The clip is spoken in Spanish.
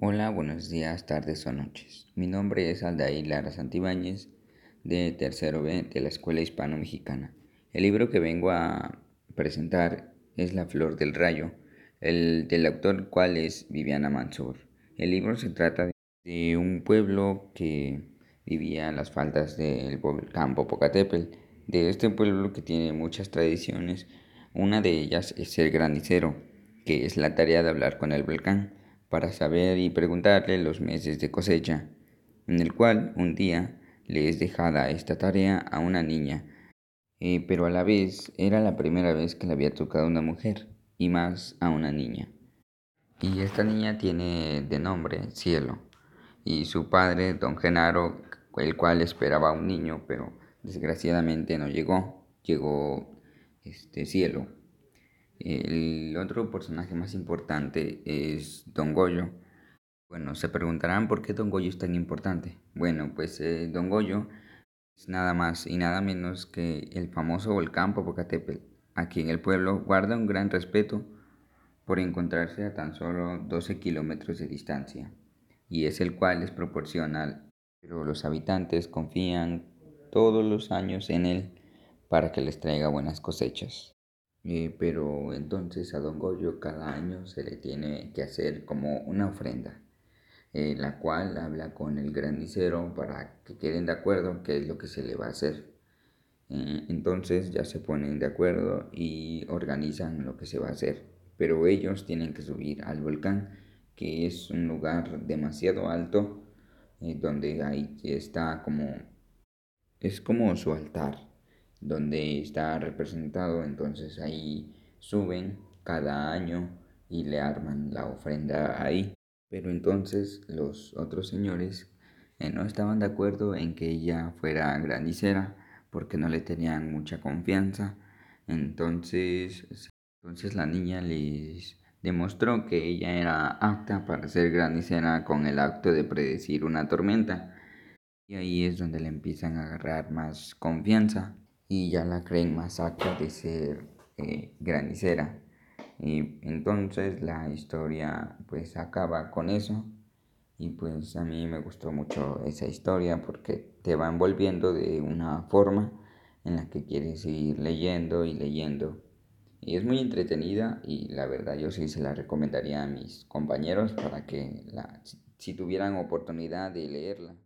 Hola, buenos días, tardes o noches. Mi nombre es Aldair Lara Santibáñez, de tercero B de la Escuela Hispano-Mexicana. El libro que vengo a presentar es La Flor del Rayo, el del autor cual es Viviana Mansur. El libro se trata de un pueblo que vivía en las faldas del volcán Popocatépetl. De este pueblo que tiene muchas tradiciones, una de ellas es el granicero, que es la tarea de hablar con el volcán para saber y preguntarle los meses de cosecha, en el cual un día le es dejada esta tarea a una niña, eh, pero a la vez era la primera vez que le había tocado una mujer, y más a una niña. Y esta niña tiene de nombre Cielo, y su padre, don Genaro, el cual esperaba un niño, pero desgraciadamente no llegó, llegó este Cielo. El otro personaje más importante es Don Goyo. Bueno, se preguntarán por qué Don Goyo es tan importante. Bueno, pues eh, Don Goyo es nada más y nada menos que el famoso volcán Popocatépetl. Aquí en el pueblo guarda un gran respeto por encontrarse a tan solo 12 kilómetros de distancia y es el cual les proporciona, pero los habitantes confían todos los años en él para que les traiga buenas cosechas. Eh, pero entonces a Don Goyo cada año se le tiene que hacer como una ofrenda, eh, la cual habla con el granicero para que queden de acuerdo qué es lo que se le va a hacer. Eh, entonces ya se ponen de acuerdo y organizan lo que se va a hacer, pero ellos tienen que subir al volcán, que es un lugar demasiado alto, donde ahí está como, es como su altar donde está representado, entonces ahí suben cada año y le arman la ofrenda ahí. Pero entonces los otros señores eh, no estaban de acuerdo en que ella fuera granicera porque no le tenían mucha confianza. Entonces, entonces la niña les demostró que ella era apta para ser granicera con el acto de predecir una tormenta. Y ahí es donde le empiezan a agarrar más confianza y ya la creen más apta de ser eh, granicera. Y entonces la historia pues acaba con eso. Y pues a mí me gustó mucho esa historia porque te va envolviendo de una forma en la que quieres seguir leyendo y leyendo. Y es muy entretenida y la verdad yo sí se la recomendaría a mis compañeros para que la, si tuvieran oportunidad de leerla.